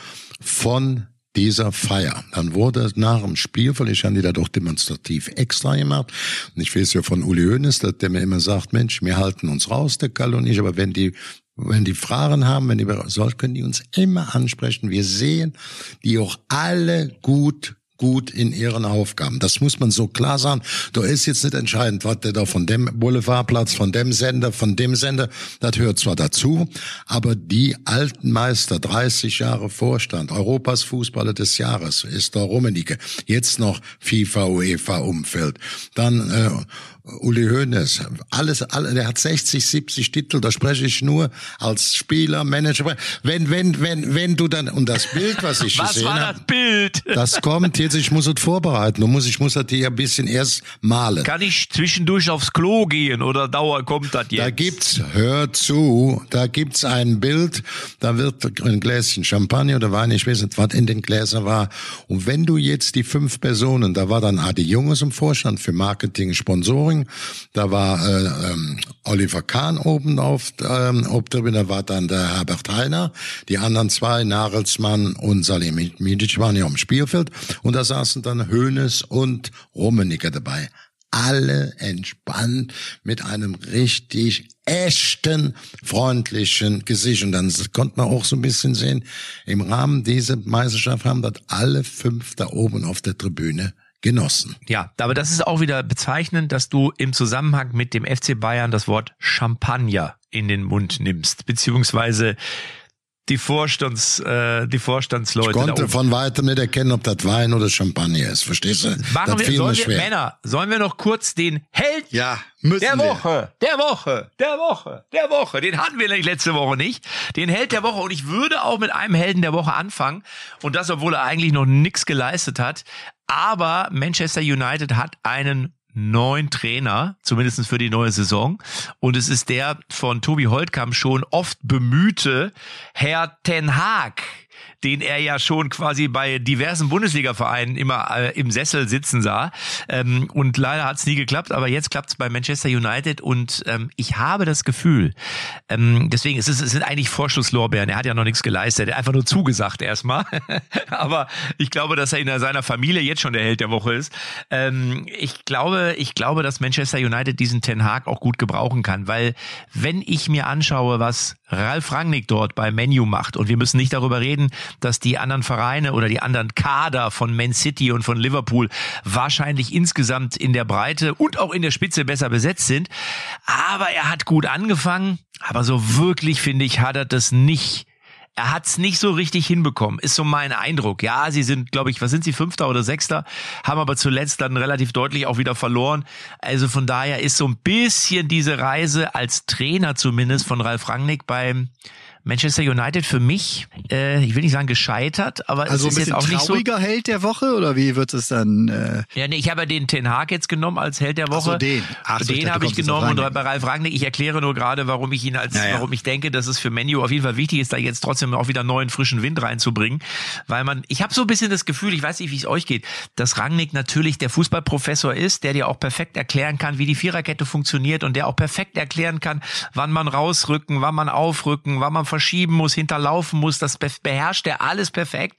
von dieser Feier. Dann wurde nach dem Spiel, weil ich habe die dadurch demonstrativ extra gemacht. Und ich weiß ja von Uli Hoeneß, der mir immer sagt, Mensch, wir halten uns raus, der Kalle und ich, aber wenn die wenn die Fragen haben, wenn die soll, können die uns immer ansprechen. Wir sehen die auch alle gut gut in ihren Aufgaben. Das muss man so klar sagen. Da ist jetzt nicht entscheidend, was der da von dem Boulevardplatz, von dem Sender, von dem Sender, das hört zwar dazu, aber die alten Meister, 30 Jahre Vorstand, Europas Fußballer des Jahres, ist da Rummenigge. Jetzt noch FIFA, UEFA Umfeld. Dann äh, Uli Hoeneß, alles, alle, der hat 60, 70 Titel, da spreche ich nur als Spieler, Manager. Wenn, wenn, wenn, wenn du dann, und das Bild, was ich was gesehen habe. Was war das Bild? Das kommt jetzt, ich muss es vorbereiten, du musst, ich muss das hier ein bisschen erst malen. Kann ich zwischendurch aufs Klo gehen oder dauer kommt das jetzt? Da gibt's, hör zu, da gibt's ein Bild, da wird ein Gläschen Champagner oder Wein, ich weiß nicht, was in den Gläsern war. Und wenn du jetzt die fünf Personen, da war dann Adi Junges im Vorstand für Marketing, Sponsoring, Sponsoring. Da war äh, ähm, Oliver Kahn oben auf, ähm, ob da war dann der Herbert Heiner. Die anderen zwei, Nagelsmann und Salim Midic, waren ja am Spielfeld. Und da saßen dann Hoeneß und Rummenigge dabei alle entspannt mit einem richtig echten, freundlichen Gesicht. Und dann konnte man auch so ein bisschen sehen, im Rahmen dieser Meisterschaft haben dort alle fünf da oben auf der Tribüne genossen. Ja, aber das ist auch wieder bezeichnend, dass du im Zusammenhang mit dem FC Bayern das Wort Champagner in den Mund nimmst, beziehungsweise die Vorstands, äh, die Vorstandsleute. Ich konnte von weitem nicht erkennen, ob das Wein oder Champagner ist. Verstehst du? Machen das wir, sollen wir, Männer, sollen wir noch kurz den Held ja, der Woche, wir. der Woche, der Woche, der Woche, den hatten wir letzte Woche nicht, den Held der Woche und ich würde auch mit einem Helden der Woche anfangen und das, obwohl er eigentlich noch nichts geleistet hat, aber Manchester United hat einen neuen Trainer, zumindest für die neue Saison. Und es ist der von Tobi Holtkamp schon oft bemühte Herr Ten Haag den er ja schon quasi bei diversen Bundesliga-Vereinen immer äh, im Sessel sitzen sah. Ähm, und leider hat es nie geklappt, aber jetzt klappt es bei Manchester United und ähm, ich habe das Gefühl, ähm, deswegen ist es, es sind eigentlich Vorschusslorbeeren. Er hat ja noch nichts geleistet, er hat einfach nur zugesagt erstmal. aber ich glaube, dass er in seiner Familie jetzt schon der Held der Woche ist. Ähm, ich glaube, ich glaube, dass Manchester United diesen Ten Hag auch gut gebrauchen kann, weil wenn ich mir anschaue, was Ralf Rangnick dort bei Menu macht und wir müssen nicht darüber reden, dass die anderen Vereine oder die anderen Kader von Man City und von Liverpool wahrscheinlich insgesamt in der Breite und auch in der Spitze besser besetzt sind. Aber er hat gut angefangen, aber so wirklich finde ich, hat er das nicht er hat's nicht so richtig hinbekommen, ist so mein Eindruck. Ja, sie sind, glaube ich, was sind sie, Fünfter oder Sechster, haben aber zuletzt dann relativ deutlich auch wieder verloren. Also von daher ist so ein bisschen diese Reise als Trainer zumindest von Ralf Rangnick beim Manchester United für mich, äh, ich will nicht sagen gescheitert, aber also es ist jetzt auch nicht so. trauriger Held der Woche oder wie wird es dann? Äh ja, nee, ich habe ja den Ten Hag jetzt genommen als Held der Woche. Ach so, den. Ach so, den habe ich genommen und bei Ralf Rangnick, ich erkläre nur gerade, warum ich ihn als, ja, ja. warum ich denke, dass es für Menu auf jeden Fall wichtig ist, da jetzt trotzdem auch wieder neuen frischen Wind reinzubringen, weil man, ich habe so ein bisschen das Gefühl, ich weiß nicht, wie es euch geht, dass Rangnick natürlich der Fußballprofessor ist, der dir auch perfekt erklären kann, wie die Viererkette funktioniert und der auch perfekt erklären kann, wann man rausrücken, wann man aufrücken, wann man verschieben muss, hinter hinterlaufen muss, das beherrscht er alles perfekt.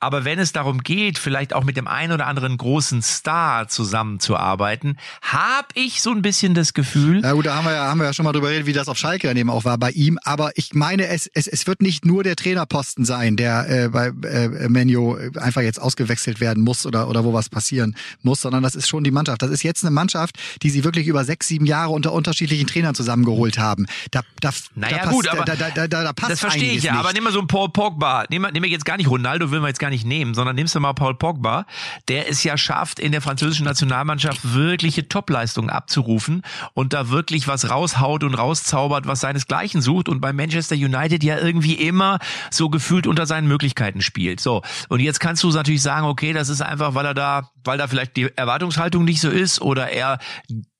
Aber wenn es darum geht, vielleicht auch mit dem einen oder anderen großen Star zusammenzuarbeiten, habe ich so ein bisschen das Gefühl. Ja gut, da haben wir ja, haben wir ja schon mal drüber geredet, wie das auf Schalke dann eben auch war bei ihm. Aber ich meine, es, es, es wird nicht nur der Trainerposten sein, der äh, bei äh, Menio einfach jetzt ausgewechselt werden muss oder, oder wo was passieren muss, sondern das ist schon die Mannschaft. Das ist jetzt eine Mannschaft, die sie wirklich über sechs, sieben Jahre unter unterschiedlichen Trainern zusammengeholt haben. Da, da, naja, da gut, aber da, da, da, da passt das verstehe ich ja, aber nimm mal so einen Paul Pogba. Nimm, nimm jetzt gar nicht Ronaldo, will man jetzt gar nicht nehmen, sondern nimmst du mal Paul Pogba. Der es ja schafft, in der französischen Nationalmannschaft wirkliche Topleistungen abzurufen und da wirklich was raushaut und rauszaubert, was seinesgleichen sucht und bei Manchester United ja irgendwie immer so gefühlt unter seinen Möglichkeiten spielt. So. Und jetzt kannst du natürlich sagen, okay, das ist einfach, weil er da, weil da vielleicht die Erwartungshaltung nicht so ist oder er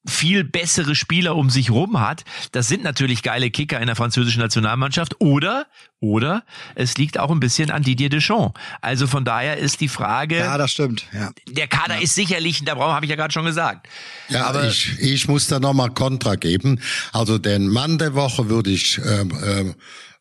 viel bessere Spieler um sich rum hat. Das sind natürlich geile Kicker in der französischen Nationalmannschaft. Oder, oder es liegt auch ein bisschen an Didier Deschamps. Also von daher ist die Frage. Ja, das stimmt. Ja. Der Kader ja. ist sicherlich, da habe ich ja gerade schon gesagt. Ja, aber ich, ich muss da nochmal Kontra geben. Also den Mann der Woche würde ich äh, äh,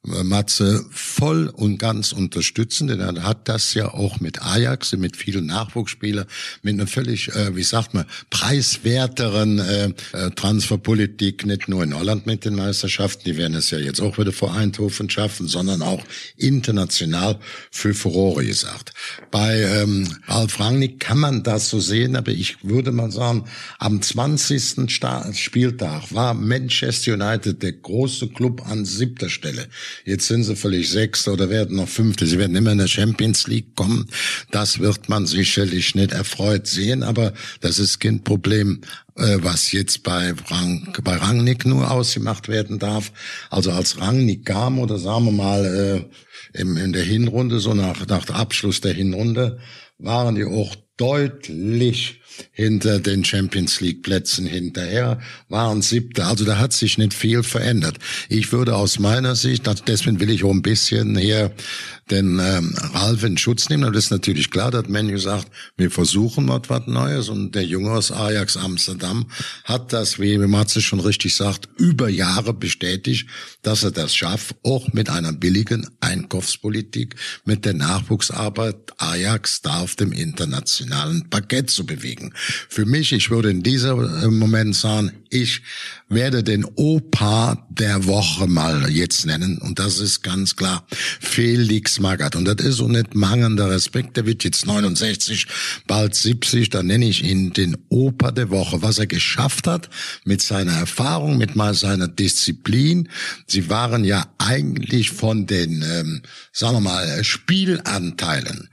Matze voll und ganz unterstützen, denn er hat das ja auch mit Ajax, mit vielen Nachwuchsspielern, mit einer völlig, äh, wie sagt man, preiswerteren äh, äh, Transferpolitik, nicht nur in Holland mit den Meisterschaften, die werden es ja jetzt auch wieder vor Eindhoven schaffen, sondern auch international für Furore gesagt. Bei ähm, Ralf Rangnick kann man das so sehen, aber ich würde mal sagen, am 20. Spieltag war Manchester United der große Club an siebter Stelle. Jetzt sind sie völlig Sechster oder werden noch Fünfte. Sie werden immer in der Champions League kommen. Das wird man sicherlich nicht erfreut sehen, aber das ist kein Problem, äh, was jetzt bei, Rang, bei Rangnick nur ausgemacht werden darf. Also als Rangnick kam oder sagen wir mal äh, in der Hinrunde, so nach, nach Abschluss der Hinrunde, waren die auch deutlich hinter den Champions League Plätzen hinterher, waren siebte. Also da hat sich nicht viel verändert. Ich würde aus meiner Sicht, deswegen will ich auch ein bisschen hier den ähm, Ralf in Schutz nehmen. Und das ist natürlich klar, dass Menu sagt, wir versuchen mal was Neues. Und der Junge aus Ajax Amsterdam hat das, wie Matze schon richtig sagt, über Jahre bestätigt, dass er das schafft, auch mit einer billigen Einkaufspolitik, mit der Nachwuchsarbeit Ajax da auf dem internationalen Parkett zu bewegen. Für mich, ich würde in diesem Moment sagen, ich werde den Opa der Woche mal jetzt nennen. Und das ist ganz klar Felix Magath. Und das ist so nicht mangelnder Respekt. Der wird jetzt 69, bald 70. Da nenne ich ihn den Opa der Woche. Was er geschafft hat mit seiner Erfahrung, mit mal seiner Disziplin. Sie waren ja eigentlich von den, ähm, sagen wir mal, Spielanteilen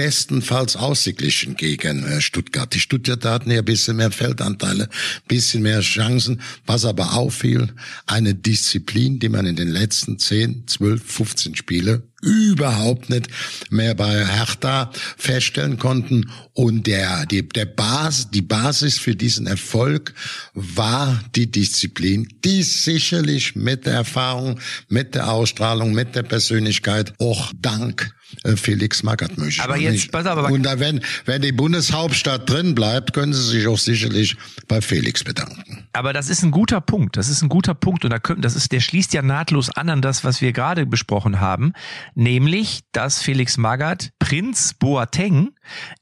bestenfalls ausgeglichen gegen äh, Stuttgart. Die Stuttgarter hatten ja ein bisschen mehr Feldanteile, bisschen mehr Chancen. Was aber auffiel, eine Disziplin, die man in den letzten 10, 12, 15 Spiele überhaupt nicht mehr bei Hertha feststellen konnten. Und der, die, der Bas, die Basis für diesen Erfolg war die Disziplin, die sicherlich mit der Erfahrung, mit der Ausstrahlung, mit der Persönlichkeit auch dank Felix Magath möchte. Aber jetzt, nicht. pass auf, aber Und da, wenn, wenn die Bundeshauptstadt drin bleibt, können Sie sich auch sicherlich bei Felix bedanken. Aber das ist ein guter Punkt. Das ist ein guter Punkt. Und da können, das ist, der schließt ja nahtlos an an das, was wir gerade besprochen haben. Nämlich, dass Felix Magath Prinz Boateng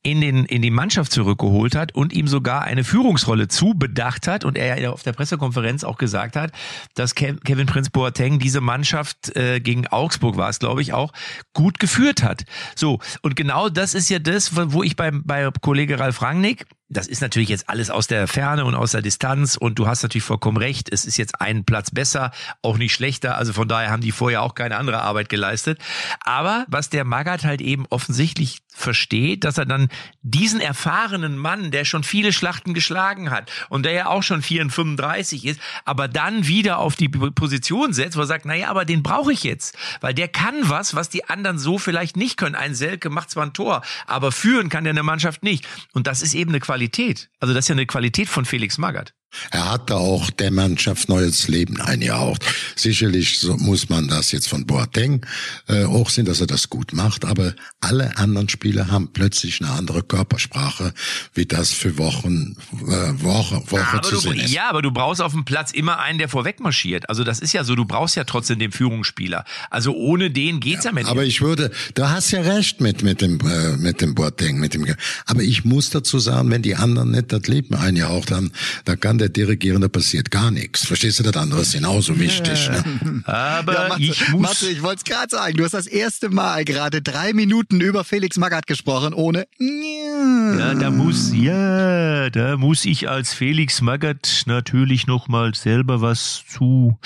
in den, in die Mannschaft zurückgeholt hat und ihm sogar eine Führungsrolle zubedacht hat. Und er ja auf der Pressekonferenz auch gesagt hat, dass Kevin Prinz Boateng diese Mannschaft äh, gegen Augsburg war es, glaube ich, auch gut geführt hat. So, und genau das ist ja das, wo ich bei, bei Kollege Ralf Rangnick das ist natürlich jetzt alles aus der Ferne und aus der Distanz und du hast natürlich vollkommen recht, es ist jetzt ein Platz besser, auch nicht schlechter, also von daher haben die vorher auch keine andere Arbeit geleistet. Aber was der Magath halt eben offensichtlich versteht, dass er dann diesen erfahrenen Mann, der schon viele Schlachten geschlagen hat und der ja auch schon 34 ist, aber dann wieder auf die Position setzt, wo er sagt, naja, aber den brauche ich jetzt, weil der kann was, was die anderen so vielleicht nicht können. Ein Selke macht zwar ein Tor, aber führen kann der eine Mannschaft nicht. Und das ist eben eine Qualität. Also das ist ja eine Qualität von Felix Magath. Er hat da auch der Mannschaft neues Leben eingehaucht. Sicherlich so muss man das jetzt von Boateng äh, auch sehen, dass er das gut macht, aber alle anderen Spieler haben plötzlich eine andere Körpersprache, wie das für Wochen, äh, Woche, Woche zu du, sehen ist. Ja, aber du brauchst auf dem Platz immer einen, der vorweg marschiert. Also das ist ja so, du brauchst ja trotzdem den Führungsspieler. Also ohne den geht's ja, ja mit Aber ich würde, du hast ja recht mit, mit dem, äh, mit dem Boateng, mit dem, aber ich muss dazu sagen, wenn die anderen nicht das Leben eingehaucht haben, da kann der Dirigierende passiert gar nichts. Verstehst du, das andere ist genauso wichtig. Ne? Aber ja, Matze, ich muss... Matze, ich wollte es gerade sagen, du hast das erste Mal gerade drei Minuten über Felix Magath gesprochen, ohne... Ja, da muss, ja, da muss ich als Felix Magath natürlich nochmal selber was zu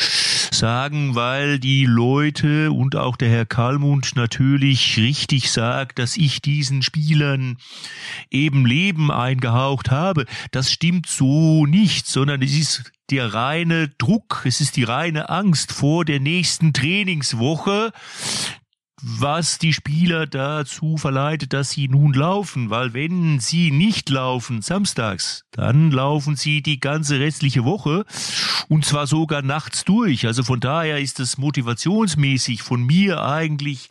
sagen, weil die Leute und auch der Herr Kalmund natürlich richtig sagt, dass ich diesen Spielern eben Leben eingehaucht habe. Das stimmt so nicht, sondern es ist der reine Druck, es ist die reine Angst vor der nächsten Trainingswoche, was die Spieler dazu verleitet, dass sie nun laufen, weil wenn sie nicht laufen samstags, dann laufen sie die ganze restliche Woche und zwar sogar nachts durch. Also von daher ist es motivationsmäßig von mir eigentlich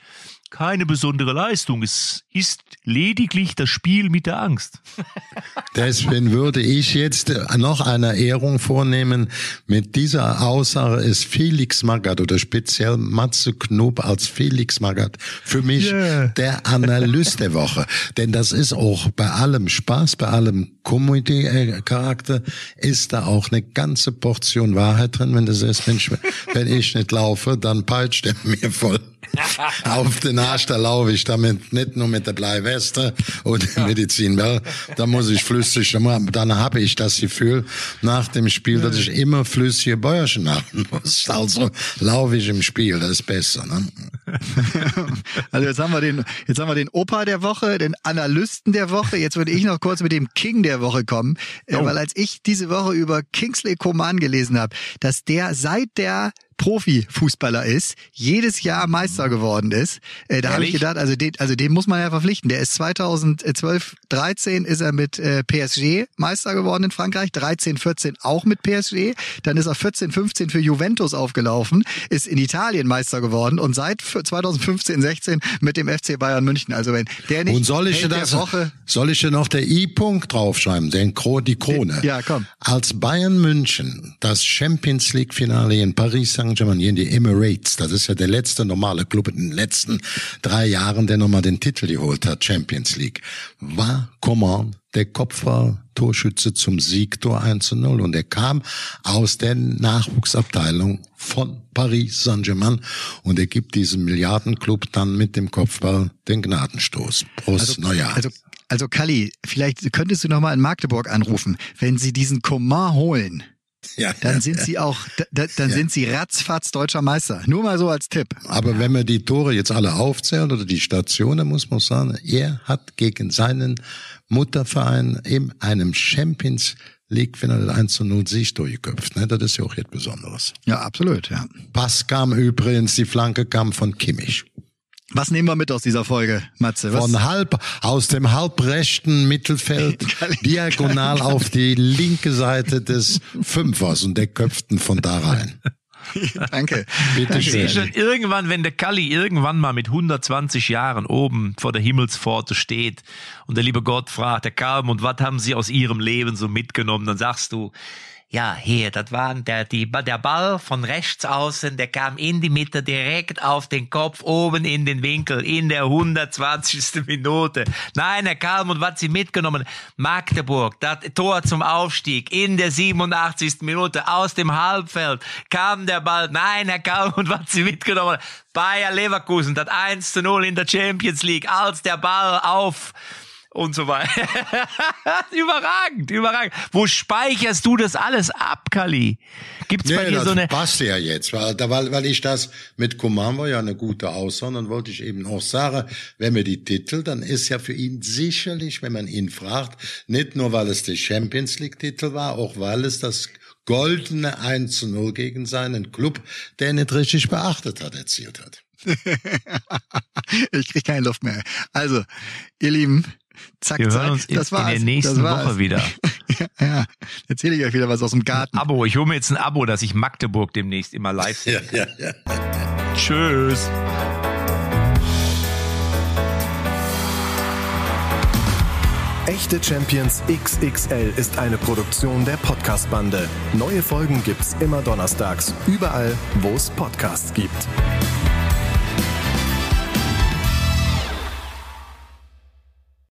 keine besondere Leistung. Es ist lediglich das Spiel mit der Angst. Deswegen würde ich jetzt noch eine Ehrung vornehmen. Mit dieser Aussage ist Felix Magath oder speziell Matze Knob als Felix Magath für mich yeah. der Analyst der Woche. Denn das ist auch bei allem Spaß, bei allem Comedy-Charakter ist da auch eine ganze Portion Wahrheit drin. Wenn du sagst, Mensch, wenn ich nicht laufe, dann peitscht er mir voll auf den Arsch, da laufe ich damit nicht nur mit der Bleiweste und dem Medizinball, da muss ich flüssig, dann habe ich das Gefühl nach dem Spiel, dass ich immer flüssige Bäuerchen haben muss. Also laufe ich im Spiel, das ist besser. Ne? Also jetzt haben wir den, jetzt haben wir den Opa der Woche, den Analysten der Woche. Jetzt würde ich noch kurz mit dem King der Woche kommen, äh, oh. weil als ich diese Woche über Kingsley Coman gelesen habe, dass der seit der Profifußballer ist, jedes Jahr Meister geworden ist. Äh, da habe ich gedacht, also den, also den muss man ja verpflichten. Der ist 2012, 13 ist er mit äh, PSG Meister geworden in Frankreich, 13, 14 auch mit PSG. Dann ist er 14, 15 für Juventus aufgelaufen, ist in Italien Meister geworden und seit 2015, 16 mit dem FC Bayern München. Also wenn der nicht und soll ich das, Woche, soll ich noch der I-Punkt draufschreiben, den die Krone? Ja, komm. Als Bayern München das Champions League Finale in Paris Saint Saint-Germain in die Emirates. Das ist ja der letzte normale Club in den letzten drei Jahren, der nochmal den Titel geholt hat, Champions League. War Coman der Kopfball-Torschütze zum Siegtor 1 zu 0 und er kam aus der Nachwuchsabteilung von Paris Saint-Germain und er gibt diesem Milliardenclub dann mit dem Kopfball den Gnadenstoß. Prost, also, Neujahr. Also also Kali, vielleicht könntest du noch mal in Magdeburg anrufen, wenn sie diesen Coman holen ja, dann sind sie auch, da, dann ja. sind sie ratzfatz deutscher Meister. Nur mal so als Tipp. Aber wenn wir die Tore jetzt alle aufzählen oder die Stationen, muss man sagen, er hat gegen seinen Mutterverein in einem Champions League Finale 1 zu 0 Sieg durchgeköpft. Ne? Das ist ja auch jetzt Besonderes. Ja, absolut, ja. Pass kam übrigens, die Flanke kam von Kimmich. Was nehmen wir mit aus dieser Folge, Matze? Was? Von halb, aus dem halbrechten Mittelfeld, diagonal auf die linke Seite des Fünfers und der köpften von da rein. Danke. Bitte schön. Schon irgendwann, wenn der Kalli irgendwann mal mit 120 Jahren oben vor der Himmelspforte steht und der liebe Gott fragt, der Kalm, und was haben Sie aus Ihrem Leben so mitgenommen? Dann sagst du, ja, hier, das war der, die, der Ball von rechts außen, der kam in die Mitte direkt auf den Kopf, oben in den Winkel, in der 120. Minute. Nein, Herr Kalm, und was Sie mitgenommen? Magdeburg, das Tor zum Aufstieg, in der 87. Minute, aus dem Halbfeld, kam der Ball. Nein, Herr Kalm, und was Sie mitgenommen? Bayer Leverkusen, das 1 zu 0 in der Champions League, als der Ball auf und so weiter. überragend, überragend. Wo speicherst du das alles ab, Kali? Gibt's nee, bei dir so eine? Passt ja jetzt, weil, weil, weil ich das mit Coman war ja eine gute Aussage, dann wollte ich eben auch sagen, wenn wir die Titel, dann ist ja für ihn sicherlich, wenn man ihn fragt, nicht nur weil es der Champions League Titel war, auch weil es das goldene 1 zu 0 gegen seinen Club, der nicht richtig beachtet hat, erzielt hat. ich krieg keine Luft mehr. Also, ihr Lieben, Zack, Wir hören uns das in, in der nächsten Woche wieder. ja, ja, erzähle ich euch wieder was aus dem Garten. Ein Abo, ich hole mir jetzt ein Abo, dass ich Magdeburg demnächst immer live sehe. Ja, ja, ja. Tschüss. Echte Champions XXL ist eine Produktion der Podcast-Bande. Neue Folgen gibt's immer donnerstags, überall, wo es Podcasts gibt.